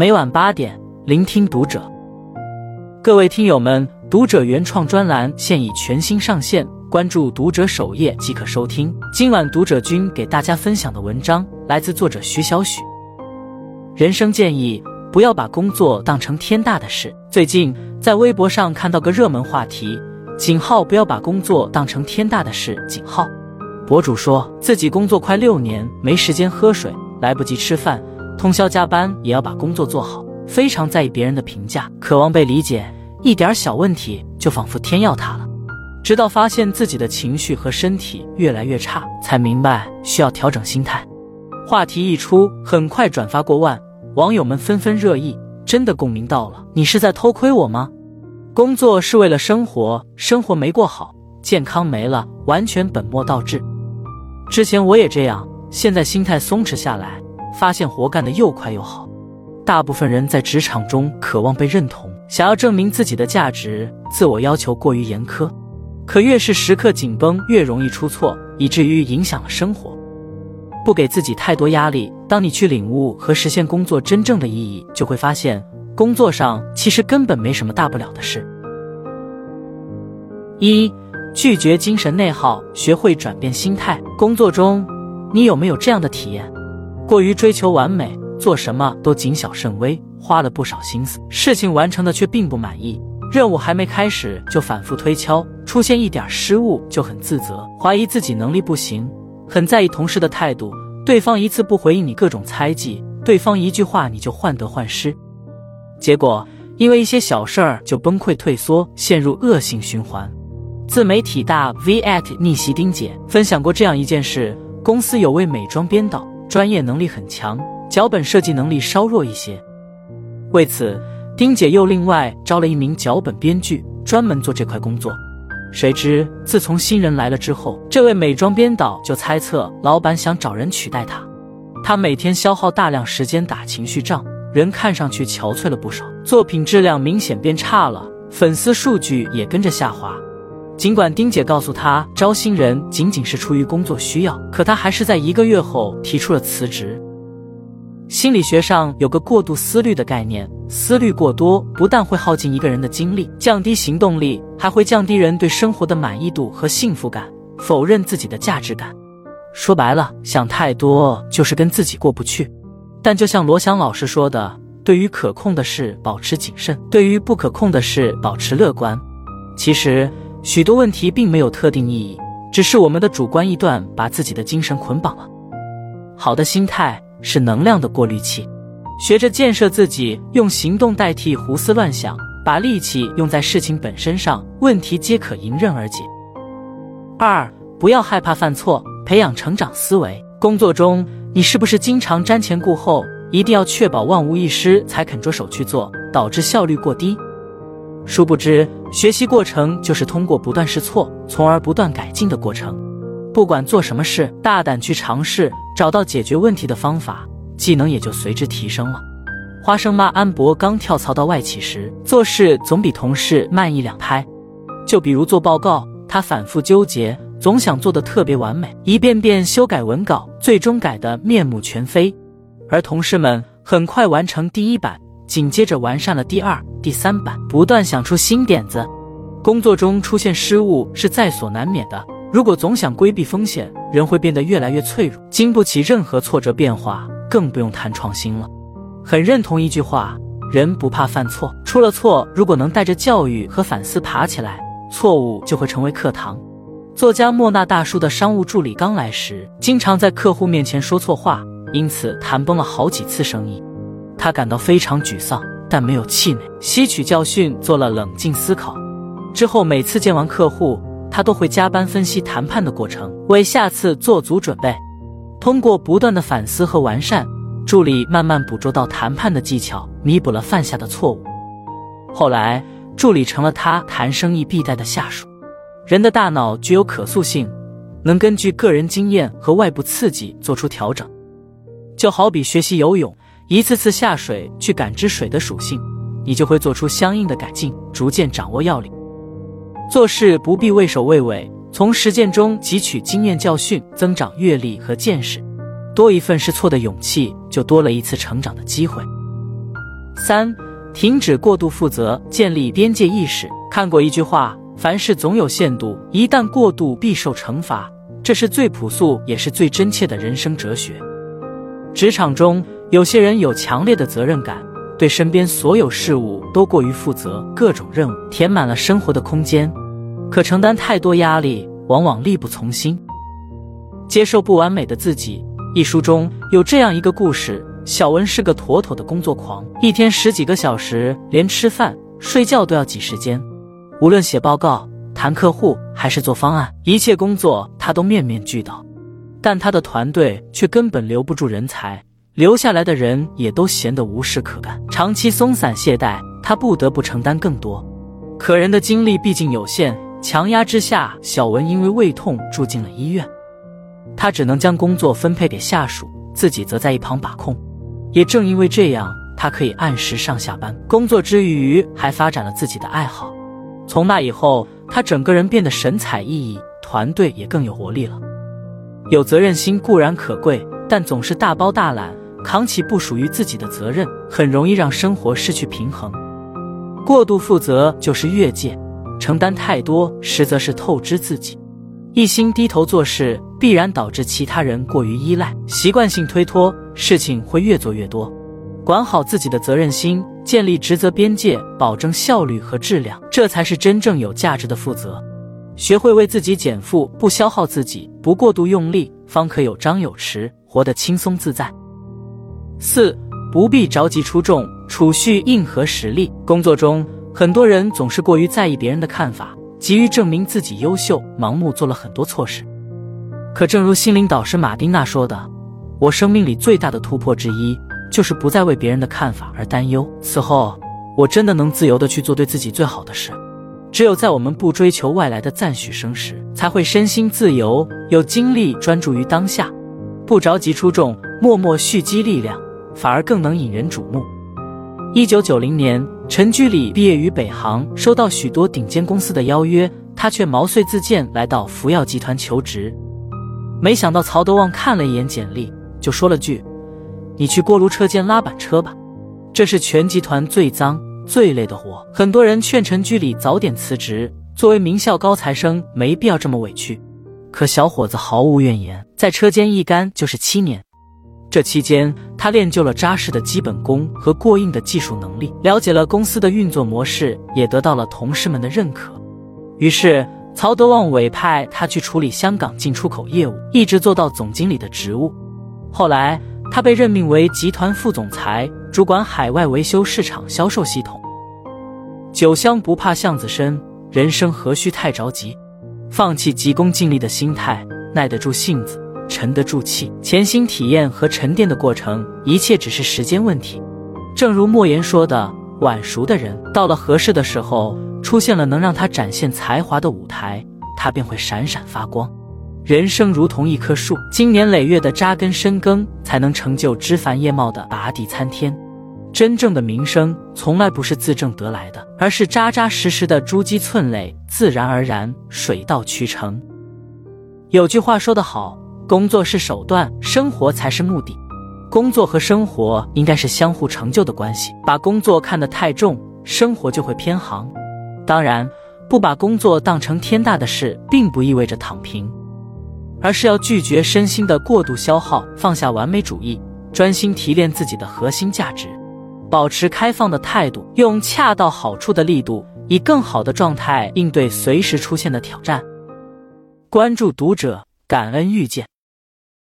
每晚八点，聆听读者。各位听友们，读者原创专栏现已全新上线，关注读者首页即可收听。今晚读者君给大家分享的文章来自作者徐小许。人生建议：不要把工作当成天大的事。最近在微博上看到个热门话题：井号不要把工作当成天大的事。井号。博主说自己工作快六年，没时间喝水，来不及吃饭，通宵加班也要把工作做好，非常在意别人的评价，渴望被理解，一点小问题就仿佛天要塌了。直到发现自己的情绪和身体越来越差，才明白需要调整心态。话题一出，很快转发过万，网友们纷纷热议，真的共鸣到了。你是在偷窥我吗？工作是为了生活，生活没过好，健康没了，完全本末倒置。之前我也这样，现在心态松弛下来，发现活干得又快又好。大部分人在职场中渴望被认同，想要证明自己的价值，自我要求过于严苛。可越是时刻紧绷，越容易出错，以至于影响了生活。不给自己太多压力，当你去领悟和实现工作真正的意义，就会发现工作上其实根本没什么大不了的事。一。拒绝精神内耗，学会转变心态。工作中，你有没有这样的体验？过于追求完美，做什么都谨小慎微，花了不少心思，事情完成的却并不满意，任务还没开始就反复推敲，出现一点失误就很自责，怀疑自己能力不行，很在意同事的态度，对方一次不回应你各种猜忌，对方一句话你就患得患失，结果因为一些小事儿就崩溃退缩，陷入恶性循环。自媒体大 V at 逆袭丁姐分享过这样一件事：公司有位美妆编导，专业能力很强，脚本设计能力稍弱一些。为此，丁姐又另外招了一名脚本编剧，专门做这块工作。谁知自从新人来了之后，这位美妆编导就猜测老板想找人取代他。他每天消耗大量时间打情绪仗，人看上去憔悴了不少，作品质量明显变差了，粉丝数据也跟着下滑。尽管丁姐告诉他招新人仅仅是出于工作需要，可他还是在一个月后提出了辞职。心理学上有个过度思虑的概念，思虑过多不但会耗尽一个人的精力，降低行动力，还会降低人对生活的满意度和幸福感，否认自己的价值感。说白了，想太多就是跟自己过不去。但就像罗翔老师说的，对于可控的事保持谨慎，对于不可控的事保持乐观。其实。许多问题并没有特定意义，只是我们的主观臆断把自己的精神捆绑了。好的心态是能量的过滤器，学着建设自己，用行动代替胡思乱想，把力气用在事情本身上，问题皆可迎刃而解。二，不要害怕犯错，培养成长思维。工作中，你是不是经常瞻前顾后，一定要确保万无一失才肯着手去做，导致效率过低？殊不知，学习过程就是通过不断试错，从而不断改进的过程。不管做什么事，大胆去尝试，找到解决问题的方法，技能也就随之提升了。花生妈安博刚跳槽到外企时，做事总比同事慢一两拍。就比如做报告，他反复纠结，总想做的特别完美，一遍遍修改文稿，最终改得面目全非。而同事们很快完成第一版。紧接着完善了第二、第三版，不断想出新点子。工作中出现失误是在所难免的。如果总想规避风险，人会变得越来越脆弱，经不起任何挫折变化，更不用谈创新了。很认同一句话：人不怕犯错，出了错，如果能带着教育和反思爬起来，错误就会成为课堂。作家莫那大叔的商务助理刚来时，经常在客户面前说错话，因此谈崩了好几次生意。他感到非常沮丧，但没有气馁，吸取教训，做了冷静思考。之后每次见完客户，他都会加班分析谈判的过程，为下次做足准备。通过不断的反思和完善，助理慢慢捕捉到谈判的技巧，弥补了犯下的错误。后来，助理成了他谈生意必带的下属。人的大脑具有可塑性，能根据个人经验和外部刺激做出调整，就好比学习游泳。一次次下水去感知水的属性，你就会做出相应的改进，逐渐掌握要领。做事不必畏首畏尾，从实践中汲取经验教训，增长阅历和见识。多一份试错的勇气，就多了一次成长的机会。三、停止过度负责，建立边界意识。看过一句话：凡事总有限度，一旦过度必受惩罚。这是最朴素也是最真切的人生哲学。职场中，有些人有强烈的责任感，对身边所有事物都过于负责，各种任务填满了生活的空间，可承担太多压力，往往力不从心。接受不完美的自己。一书中有这样一个故事：小文是个妥妥的工作狂，一天十几个小时，连吃饭、睡觉都要挤时间。无论写报告、谈客户，还是做方案，一切工作他都面面俱到。但他的团队却根本留不住人才，留下来的人也都闲得无事可干。长期松散懈怠，他不得不承担更多。可人的精力毕竟有限，强压之下，小文因为胃痛住进了医院。他只能将工作分配给下属，自己则在一旁把控。也正因为这样，他可以按时上下班，工作之余还发展了自己的爱好。从那以后，他整个人变得神采奕奕，团队也更有活力了。有责任心固然可贵，但总是大包大揽，扛起不属于自己的责任，很容易让生活失去平衡。过度负责就是越界，承担太多，实则是透支自己。一心低头做事，必然导致其他人过于依赖，习惯性推脱，事情会越做越多。管好自己的责任心，建立职责边界，保证效率和质量，这才是真正有价值的负责。学会为自己减负，不消耗自己，不过度用力，方可有张有弛，活得轻松自在。四，不必着急出众，储蓄硬核实力。工作中，很多人总是过于在意别人的看法。急于证明自己优秀，盲目做了很多错事。可正如心灵导师马丁娜说的：“我生命里最大的突破之一，就是不再为别人的看法而担忧。此后，我真的能自由的去做对自己最好的事。只有在我们不追求外来的赞许声时，才会身心自由，有精力专注于当下，不着急出众，默默蓄积力量，反而更能引人瞩目。”一九九零年。陈居礼毕业于北航，收到许多顶尖公司的邀约，他却毛遂自荐来到福耀集团求职。没想到曹德旺看了一眼简历，就说了句：“你去锅炉车间拉板车吧，这是全集团最脏最累的活。”很多人劝陈居礼早点辞职，作为名校高材生，没必要这么委屈。可小伙子毫无怨言，在车间一干就是七年。这期间，他练就了扎实的基本功和过硬的技术能力，了解了公司的运作模式，也得到了同事们的认可。于是，曹德旺委派他去处理香港进出口业务，一直做到总经理的职务。后来，他被任命为集团副总裁，主管海外维修市场销售系统。酒香不怕巷子深，人生何须太着急？放弃急功近利的心态，耐得住性子。沉得住气，潜心体验和沉淀的过程，一切只是时间问题。正如莫言说的：“晚熟的人，到了合适的时候，出现了能让他展现才华的舞台，他便会闪闪发光。”人生如同一棵树，经年累月的扎根深耕，才能成就枝繁叶茂的拔地参天。真正的名声，从来不是自证得来的，而是扎扎实实的珠玑寸累，自然而然，水到渠成。有句话说得好。工作是手段，生活才是目的。工作和生活应该是相互成就的关系。把工作看得太重，生活就会偏航。当然，不把工作当成天大的事，并不意味着躺平，而是要拒绝身心的过度消耗，放下完美主义，专心提炼自己的核心价值，保持开放的态度，用恰到好处的力度，以更好的状态应对随时出现的挑战。关注读者，感恩遇见。